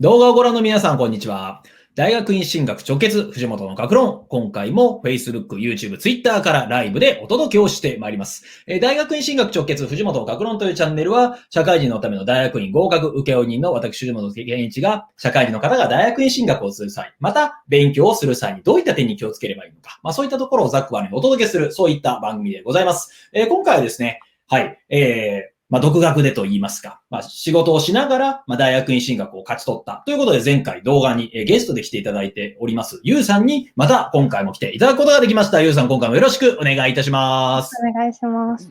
動画をご覧の皆さん、こんにちは。大学院進学直結、藤本の学論。今回も Facebook、YouTube、Twitter からライブでお届けをしてまいります。えー大学院進学直結、藤本の学論というチャンネルは、社会人のための大学院合格請負人の私、藤本健一が、社会人の方が大学院進学をする際、また勉強をする際にどういった点に気をつければいいのか、まあそういったところをざっくばらにお届けする、そういった番組でございます。えー今回はですね、はい、えーまあ、独学でと言いますか、まあ、仕事をしながら、まあ、大学院進学を勝ち取った。ということで、前回動画にえーゲストで来ていただいております、ゆうさんに、また今回も来ていただくことができました。ゆうさん、今回もよろしくお願いいたします。お願いします。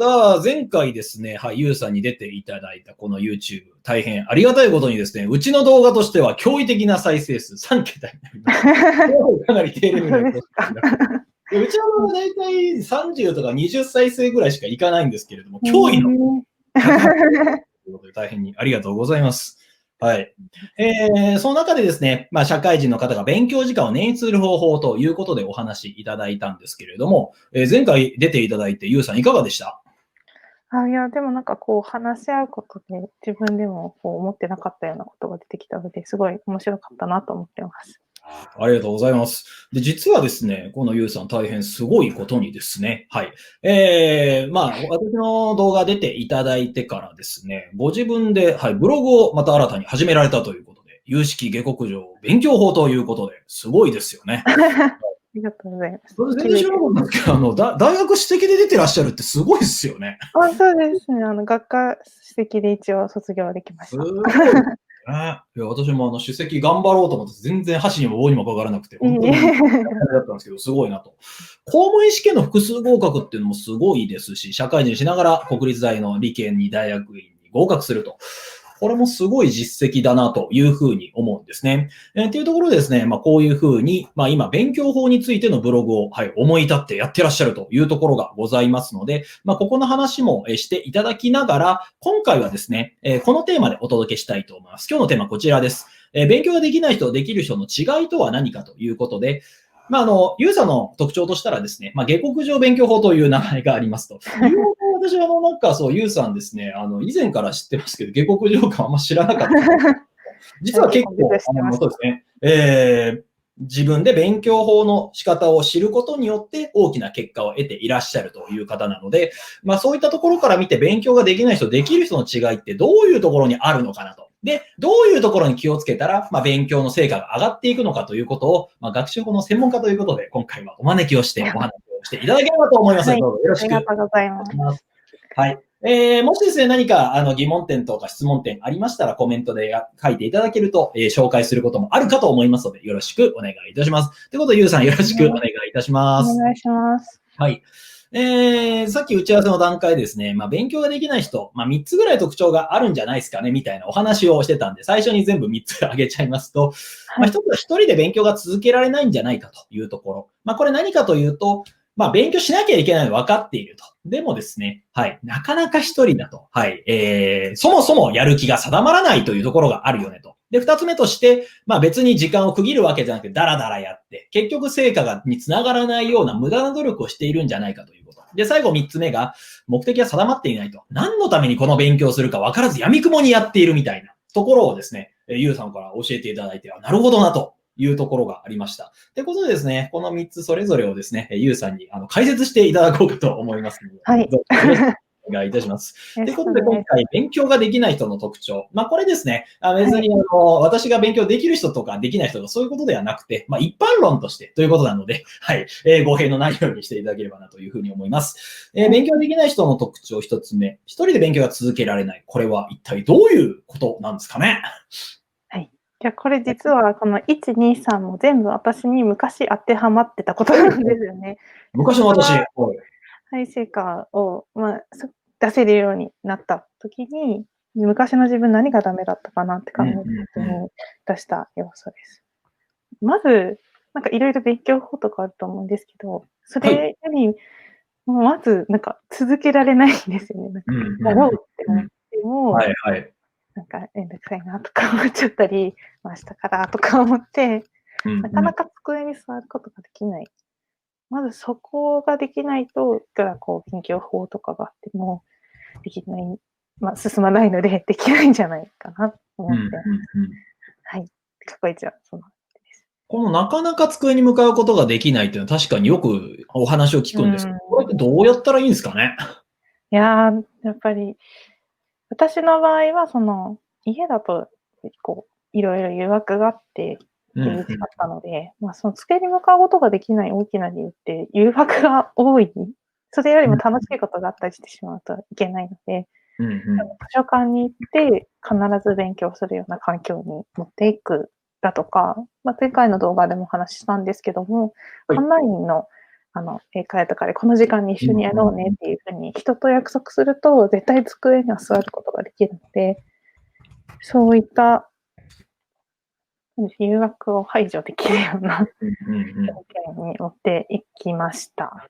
さあ、前回ですね、はい、ゆうさんに出ていただいたこの YouTube、大変ありがたいことにですね、うちの動画としては驚異的な再生数3桁になりました。かなり低レベルなことですがうちの動画大体30とか20再生ぐらいしかいかないんですけれども、驚異のの。ということで大変にありがとうございます。はい。えー、その中でですね、まあ、社会人の方が勉強時間を捻出する方法ということでお話しいただいたんですけれども、えー前回出ていただいて、ゆうさんいかがでした？あいや、でもなんかこう話し合うことで自分でもこう思ってなかったようなことが出てきたので、すごい面白かったなと思ってます。ありがとうございます。で、実はですね、このゆうさん大変すごいことにですね、はい。えー、まあ、私の動画出ていただいてからですね、ご自分で、はい、ブログをまた新たに始められたということで、有識下克上勉強法ということで、すごいですよね。ありがとうございます。それ全然知らなかったんですけど、あの、だ大学史的で出てらっしゃるってすごいですよね。あそうですね。あの学科史跡で一応卒業できましすた。ごいですね。いや私もあの、首席頑張ろうと思って、全然箸にも棒にもかからなくて、本当にいいねだったんですけど、すごいなと。公務員試験の複数合格っていうのもすごいですし、社会人しながら国立大の理研に大学院に合格すると。これもすごい実績だなというふうに思うんですね。えーっていうところですね、まあこういうふうに、まあ今勉強法についてのブログを、はい、思い立ってやってらっしゃるというところがございますので、まあここの話もしていただきながら、今回はですね、えーこのテーマでお届けしたいと思います。今日のテーマはこちらです。えー勉強ができない人できる人の違いとは何かということで、まあ、あの、ユーザーの特徴としたらですね、まあ、下克上勉強法という名前がありますと。私は、あの、なんかそう、ユーさんですね、あの、以前から知ってますけど、下克上感あんま知らなかった。実は結構、あの、そうですね、えー自分で勉強法の仕方を知ることによって大きな結果を得ていらっしゃるという方なので、まあそういったところから見て勉強ができない人、できる人の違いってどういうところにあるのかなと。で、どういうところに気をつけたら、まあ勉強の成果が上がっていくのかということを、まあ学習法の専門家ということで、今回はお招きをしてお話をしていただければと思います。はいどうぞよろしくありがとうございます。ます。はい。えー、もしですね、何かあの疑問点とか質問点ありましたらコメントでや書いていただけると、えー紹介することもあるかと思いますので、よろしくお願いいたします。ということで、ゆうさんよろしくお願いいたします。お願いします。はい。えー、さっき打ち合わせの段階でですね、まあ、勉強ができない人、まあ、3つぐらい特徴があるんじゃないですかね、みたいなお話をしてたんで、最初に全部3つ挙げちゃいますと、まあ、1つは1人で勉強が続けられないんじゃないかというところ。まあ、これ何かというと、まあ、勉強しなきゃいけないの分かっていると。でもですね、はい、なかなか一人だと。はい、えー、そもそもやる気が定まらないというところがあるよねと。で、二つ目として、まあ別に時間を区切るわけじゃなくて、ダラダラやって、結局成果がにつながらないような無駄な努力をしているんじゃないかということ。で、最後三つ目が、目的が定まっていないと。何のためにこの勉強するか分からず闇雲にやっているみたいなところをですね、ゆうさんから教えていただいて、あなるほどなと。いうところがありました。ってことでですね、この3つそれぞれをですね、えーゆうさんにあの解説していただこうかと思いますので。はいお願いいたします。ということで、今回、勉強ができない人の特徴。まあ、これですね、あ別に、あの、私が勉強できる人とかできない人とかそういうことではなくて、まあ、一般論としてということなので、はい、えー語弊のないようにしていただければなというふうに思います。えー勉強できない人の特徴一つ目、一人で勉強が続けられない。これは一体どういうことなんですかね？じゃあこれ実はこの1、2、3も全部私に昔当てはまってたことなんですよね。昔の私、はいはい、成果を、まあ、そ出せるようになった時に、昔の自分何がダメだったかなって考えた時うんうんに出した要素です。まず、なんかいろいろ勉強法とかあると思うんですけど、それより、もうまず、なんか続けられないんですよね。なんかやろうって思っても、はい、はい。なんかめんどくさいなとか思っちゃったり、まあ、明日からとか思って、うん。なかなか机に座ることができない。まずそこができないと、いくらこう、勉強法とかがあっても、できない、まあ、進まないので、できないんじゃないかなと思って。うんうんうん。過去一はそのこのなかなか机に向かうことができないっていうのは確かによくお話を聞くんですけど、うん。これってどうやったらいいんですかね？いやー、やっぱり、私の場合は、その、家だと、こう、いろいろ誘惑があって、うん厳しかったので、まあ、その机に向かうことができない大きな理由って、誘惑が多い。それよりも楽しいことがあったりしてしまうといけないので、うんうん図書館に行って必ず勉強するような環境に持っていくだとか、まあ、前回の動画でもお話ししたんですけども、はいオンラインのあの英会話とかでこの時間に一緒にやろうねっていうふうに人と約束すると絶対机には座ることができるので、そういった誘惑を排除できるような条件に持っていきました。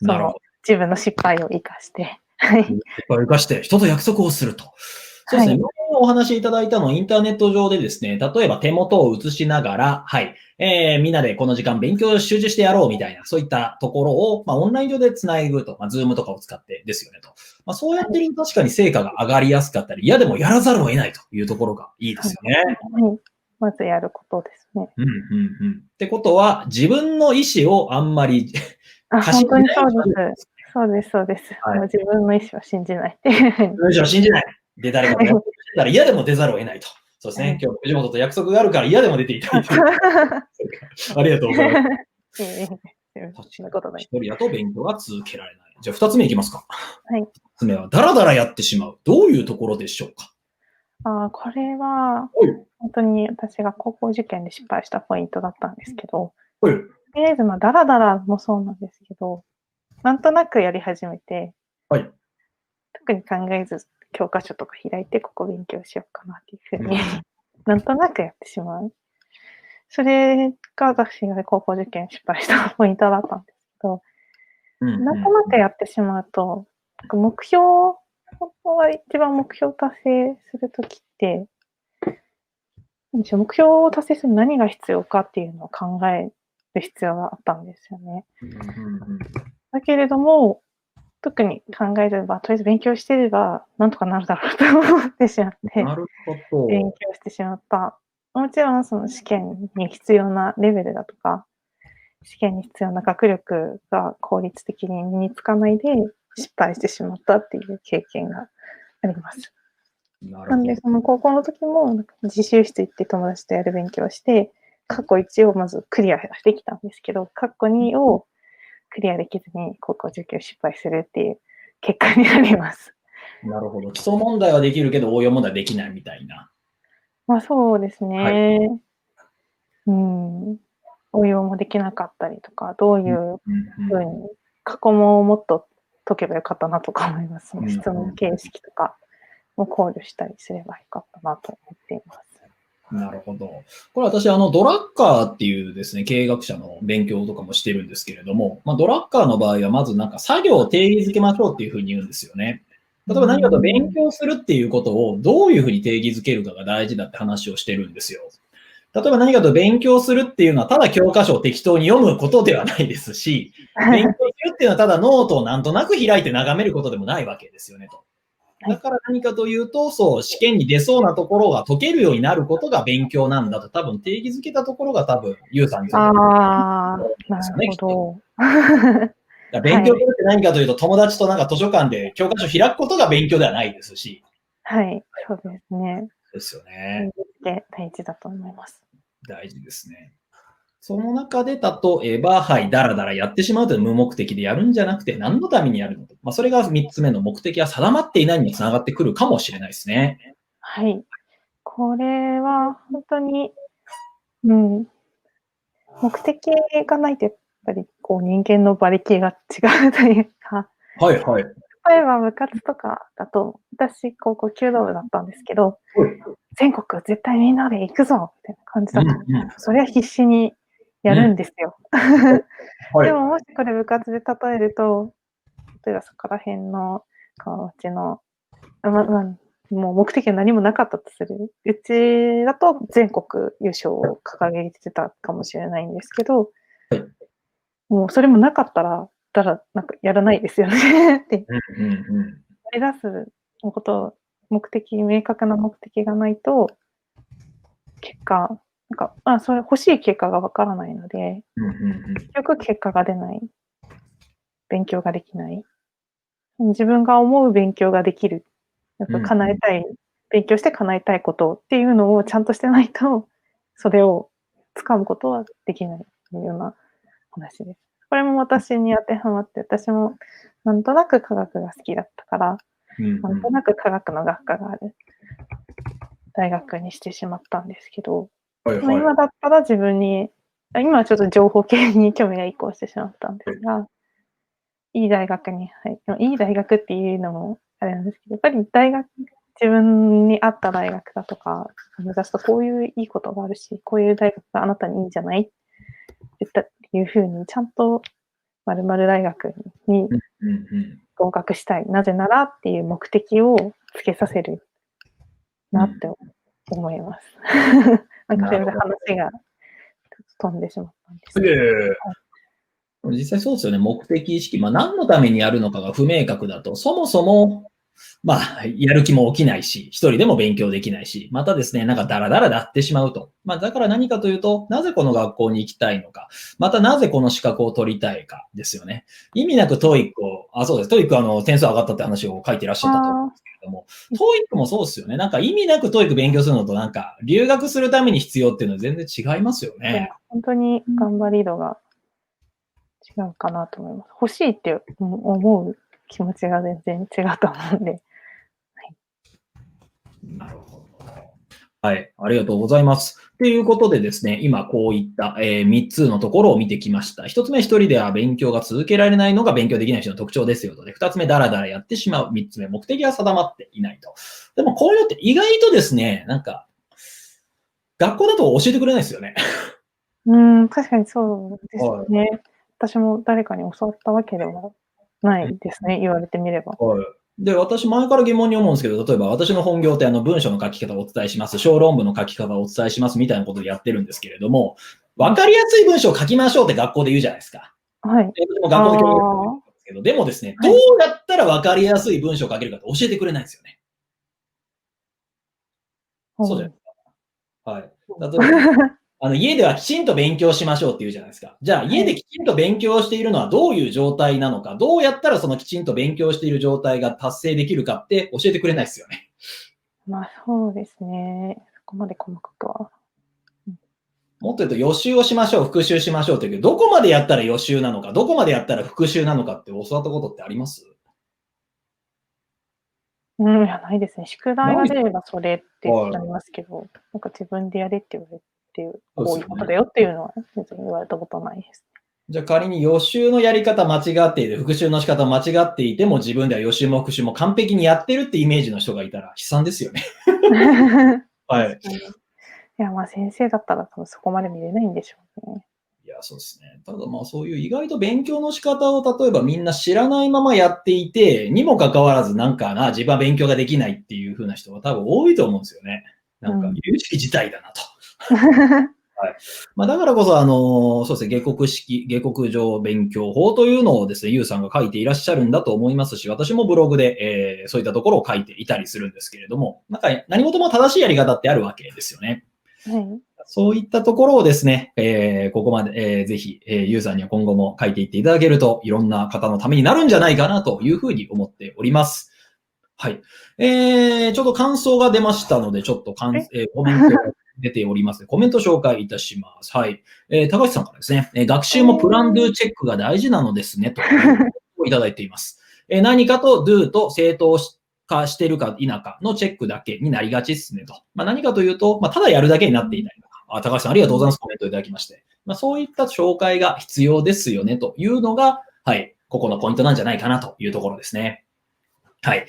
その。自分の失敗を生かして。はい。いっぱい生かして人と約束をすると。そうですね。はい今お話しいただいたのはインターネット上でですね、例えば手元を映しながら、はい、えー、みんなでこの時間勉強集中してやろうみたいな、そういったところを、まあ、オンライン上で繋ぐと、まあ、ズームとかを使ってですよねと。まあ、そうやってると確かに成果が上がりやすかったり、嫌でもやらざるを得ないというところがいいですよね。はい。まずやることですね。うん、うん、うん。ってことは、自分の意思をあんまり、あ、本当にそうです。そうです、そうです。はいもう自分の意思は信じないっていうふうに。むしろ信じない。で、誰かとやってたら嫌でも出ざるを得ないと。そうですはい。ね今日、藤本と約束があるから嫌でも出ていたい。ありがとうございます。そんなことない。一人だと勉強が続けられない。じゃあ、二つ目いきますか。はい。二つ目は、だらだらやってしまう。どういうところでしょうかあーこれは、はい。本当に私が高校受験で失敗したポイントだったんですけど、はい。とりあえず、まあ、ダラダラもそうなんですけど、なんとなくやり始めて、はい。特に考えず、教科書とか開いて、ここ勉強しようかなっていうふううんに、なんとなくやってしまう。それが私が高校受験失敗したポイントだったんですけど、うんなんとなくやってしまうと、目標、本当は一番目標達成するときって、目標を達成するに何が必要かっていうのを考える必要があったんですよね。だけれども、特に考えれば、とりあえず勉強してれば、なんとかなるだろうと思ってしまって、なるほど。勉強してしまった。もちろん、その試験に必要なレベルだとか、試験に必要な学力が効率的に身につかないで失敗してしまったっていう経験があります。なるほどなんで、その高校の時も、自習室行って友達とやる勉強をして、過去1をまずクリアしてきたんですけど、過去2をクリアできずに高校受験失敗するっていう結果になります。なるほど。基礎問題はできるけど応用問題はできないみたいな。まあそうですね。はうん。応用もできなかったりとか、どういうふうに、過去問をもっと解けばよかったなとか思います。そのうん質問形式とかも考慮したりすればよかったなと思っています。なるほど。これ私、あの、ドラッカーっていうですね、経営学者の勉強とかもしてるんですけれども、まあ、ドラッカーの場合は、まずなんか作業を定義づけましょうっていうふうに言うんですよね。例えば何かと勉強するっていうことをどういうふうに定義づけるかが大事だって話をしてるんですよ。例えば何かと勉強するっていうのはただ教科書を適当に読むことではないですし、勉強するっていうのはただノートをなんとなく開いて眺めることでもないわけですよねと。だから何かというと、そう、試験に出そうなところが解けるようになることが勉強なんだと多分定義づけたところが多分、ゆうさんにああ、なですよねるほど。勉強って何かというと、友達となんか図書館で教科書開くことが勉強ではないですし、はい、そうですね。ですよね。で大事だと思います。大事ですね。その中で、例えば、はい、だらだらやってしまうという無目的でやるんじゃなくて、何のためにやるのか。まあ、それが3つ目の目的は定まっていないにつながってくるかもしれないですね。はい。これは本当に、うん、目的がないとやっぱりこう人間の馬力が違うというか、はい、はい。例えば部活とかだと、私高校弓道部だったんですけど、全国絶対みんなで行くぞみたいな感じだと、うんうんそれは必死にやるんですよ。はいでももしこれ部活で例えると、例えばそこら辺の、このうちの、あままもう目的は何もなかったとする。うちだと全国優勝を掲げてたかもしれないんですけど、はいもうそれもなかったら、たらなんかやらないですよね って。うんうんうん目指すこと、目的、明確な目的がないと、結果、なんか、あ、それ欲しい結果がわからないので、結局結果が出ない。勉強ができない。自分が思う勉強ができる。やっぱ叶えたい、勉強して叶えたいことっていうのをちゃんとしてないと、それを掴むことはできないというような話です。これも私に当てはまって、私もなんとなく科学が好きだったから、うんうんなんとなく科学の学科がある大学にしてしまったんですけど、はいはいまあ今だったら自分に、あ今はちょっと情報系に興味が移行してしまったんですが、いい大学に入って、いい大学っていうのもあれなんですけど、やっぱり大学、自分に合った大学だとか、目指すとこういういいことがあるし、こういう大学があなたにいいんじゃないって言ったっていうふうに、ちゃんと〇〇大学に合格したい。なぜならっていう目的をつけさせるなって思います。なんかそれで話が飛んでしまったんですけど。ええ実際そうですよね。目的意識。まあ何のためにやるのかが不明確だと、そもそも、まあ、やる気も起きないし、一人でも勉強できないし、またですね、なんかダラダラなってしまうと。まあだから何かというと、なぜこの学校に行きたいのか、またなぜこの資格を取りたいかですよね。意味なく TOEICを、あ、そうです。 TOEICあの、点数上がったって話を書いていらっしゃったと思うんですけれども、トイックもそうですよね。なんか意味なく TOEIC勉強するのとなんか、留学するために必要っていうのは全然違いますよね。本当に頑張り度が違うかなと思います。欲しいって思う気持ちが全然違うと思うんで。なるほど。はい、ありがとうございます。ということでですね、今こういった、え3つのところを見てきました。1つ目、1人では勉強が続けられないのが勉強できない人の特徴ですよと。で、2つ目、ダラダラやってしまう。3つ目、目的が定まっていないと。でもこういうのって意外とですね、なんか、学校だと教えてくれないですよね。うん、確かにそうですね。私も誰かに教わったわけではないですね、言われてみれば。はい。で、私前から疑問に思うんですけど、例えば私の本業ってあの文章の書き方をお伝えします、小論文の書き方をお伝えしますみたいなことをやってるんですけれども、わかりやすい文章を書きましょうって学校で言うじゃないですか。はい。で私も学校で教育ですけど、でもですね、どうやったらわかりやすい文章を書けるかって教えてくれないんですよね。そうじゃないですか。はい。例えば、あの家ではきちんと勉強しましょうって言うじゃないですか。じゃあ家できちんと勉強しているのはどういう状態なのか、どうやったらそのきちんと勉強している状態が達成できるかって教えてくれないですよね。まあそうですね。そこまで細かくは。もっと言うと予習をしましょう、復習しましょうって言うけど、どこまでやったら予習なのか、どこまでやったら復習なのかって教わったことってあります？うん、いや、ないですね。宿題が出ればそれってなりますけど、なんか自分でやれって言われて、こういうことだよっていうのは別に言われたことないです。じゃあ仮に予習のやり方間違っていて、復習の仕方間違っていても自分では予習も復習も完璧にやってるってイメージの人がいたら悲惨ですよね。はい。いや、まあ先生だったら多分そこまで見れないんでしょうね。いや、そうですね。ただまあそういう意外と勉強の仕方を例えばみんな知らないままやっていて、にもかかわらずなんかな、自分は勉強ができないっていう風な人が多分多いと思うんですよね。なんかうん有識自体だなと。まあ、だからこそ、あの、そうですね、下国式、下国上勉強法というのをですね、ゆうさんが書いていらっしゃるんだと思いますし、私もブログで、えーそういったところを書いていたりするんですけれども、なんか何事も正しいやり方ってあるわけですよね。はい。そういったところをですね、えーここまで、えーぜひ、えーユーザーには今後も書いていっていただけると、いろんな方のためになるんじゃないかなというふうに思っております。はい。えー、ちょっと感想が出ましたので、ちょっとかん、ええーコメントが出ております。コメント紹介いたします。はい。えー高橋さんからですね、えー学習もプランドゥチェックが大事なのですね、と、をいただいています。えー何かと do と正当化してるか否かのチェックだけになりがちですね、と。まあ、何かというと、まあ、ただやるだけになっていたりとか。あ高橋さん、ありがとうございます。コメントいただきまして。まあ、そういった紹介が必要ですよね、というのが、はい、ここのポイントなんじゃないかなというところですね。はい。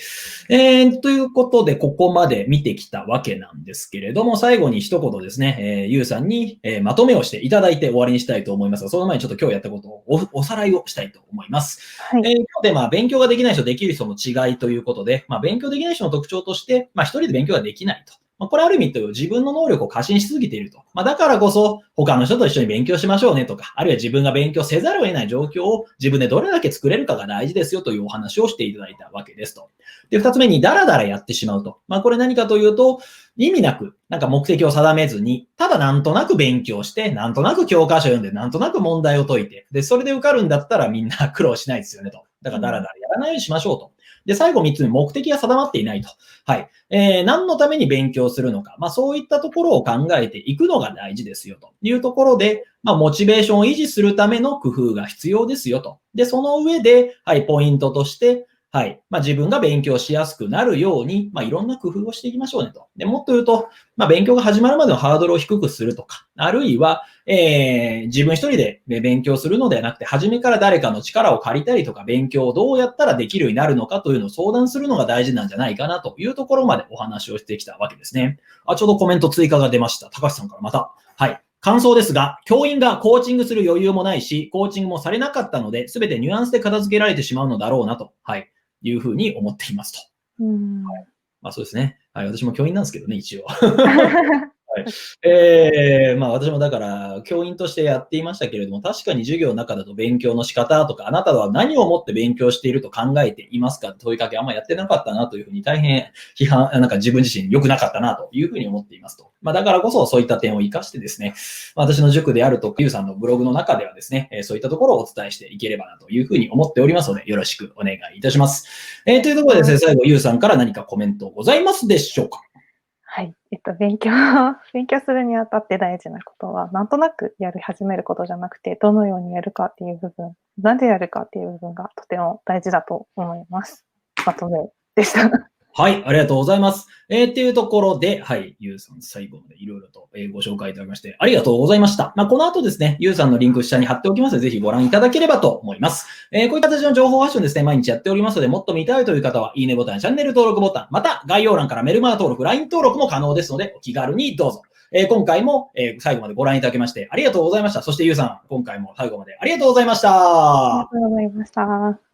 えー、ということで、ここまで見てきたわけなんですけれども、最後に一言ですね、えー、ゆうさんに、えーまとめをしていただいて終わりにしたいと思いますが、その前にちょっと今日やったことをおおさらいをしたいと思います。はい。えー、今日でまあ勉強ができない人、できる人の違いということで、まあ勉強できない人の特徴として、まあ一人で勉強ができないと。まあ、これある意味という自分の能力を過信しすぎていると。まあ、だからこそ、他の人と一緒に勉強しましょうねとか、あるいは自分が勉強せざるを得ない状況を自分でどれだけ作れるかが大事ですよというお話をしていただいたわけですと。で、二つ目にダラダラやってしまうと。まあ、これ何かというと、意味なく、なんか目的を定めずに、ただなんとなく勉強して、なんとなく教科書読んで、なんとなく問題を解いて、で、それで受かるんだったらみんな苦労しないですよねと。だからダラダラやらないようにしましょうと。で、最後3つ目、目的が定まっていないと。はい。えー、何のために勉強するのか。まあ、そういったところを考えていくのが大事ですよというところで、まあ、モチベーションを維持するための工夫が必要ですよと。で、その上で、はい、ポイントとして、はい。まあ、自分が勉強しやすくなるように、まあ、いろんな工夫をしていきましょうねと。で、もっと言うと、まあ、勉強が始まるまでのハードルを低くするとか、あるいは、えー、自分一人で勉強するのではなくて、初めから誰かの力を借りたりとか、勉強をどうやったらできるようになるのかというのを相談するのが大事なんじゃないかなというところまでお話をしてきたわけですね。あ、ちょうどコメント追加が出ました。高橋さんからまた。はい。感想ですが、教員がコーチングする余裕もないし、コーチングもされなかったので、すべてニュアンスで片付けられてしまうのだろうなと。はい。いうふうに思っていますと。うんはい、まあそうですね。はい、私も教員なんですけどね、一応。はい、えー、まあ私もだから教員としてやっていましたけれども、確かに授業の中だと勉強の仕方とか、あなたは何をもって勉強していると考えていますか問いかけあんまやってなかったなというふうに大変批判、なんか自分自身良くなかったなというふうに思っていますと。まあだからこそそういった点を活かしてですね、私の塾であるとか、ゆうさんのブログの中ではですね、そういったところをお伝えしていければなというふうに思っておりますので、よろしくお願いいたします。えー、というところでですね、最後ゆうさんから何かコメントございますでしょうか？はい。えっと、勉強、勉強するにあたって大事なことは、なんとなくやり始めることじゃなくて、どのようにやるかっていう部分、なんでやるかっていう部分がとても大事だと思います。まとめでした。はい、ありがとうございます。えー、っていうところで、はい、ゆうさん最後までいろいろと、えー、ご紹介いただきまして、ありがとうございました。まあ、この後ですね、ゆうさんのリンク下に貼っておきますので、ぜひご覧いただければと思います。えー、こういった形の情報発信ですね、毎日やっておりますので、もっと見たいという方は、いいねボタン、チャンネル登録ボタン、また概要欄からメルマガ登録、LINE 登録も可能ですので、お気軽にどうぞ。え、今回も、え、最後までご覧いただきまして、ありがとうございました。そしてゆうさん、今回も最後までありがとうございました。ありがとうございました。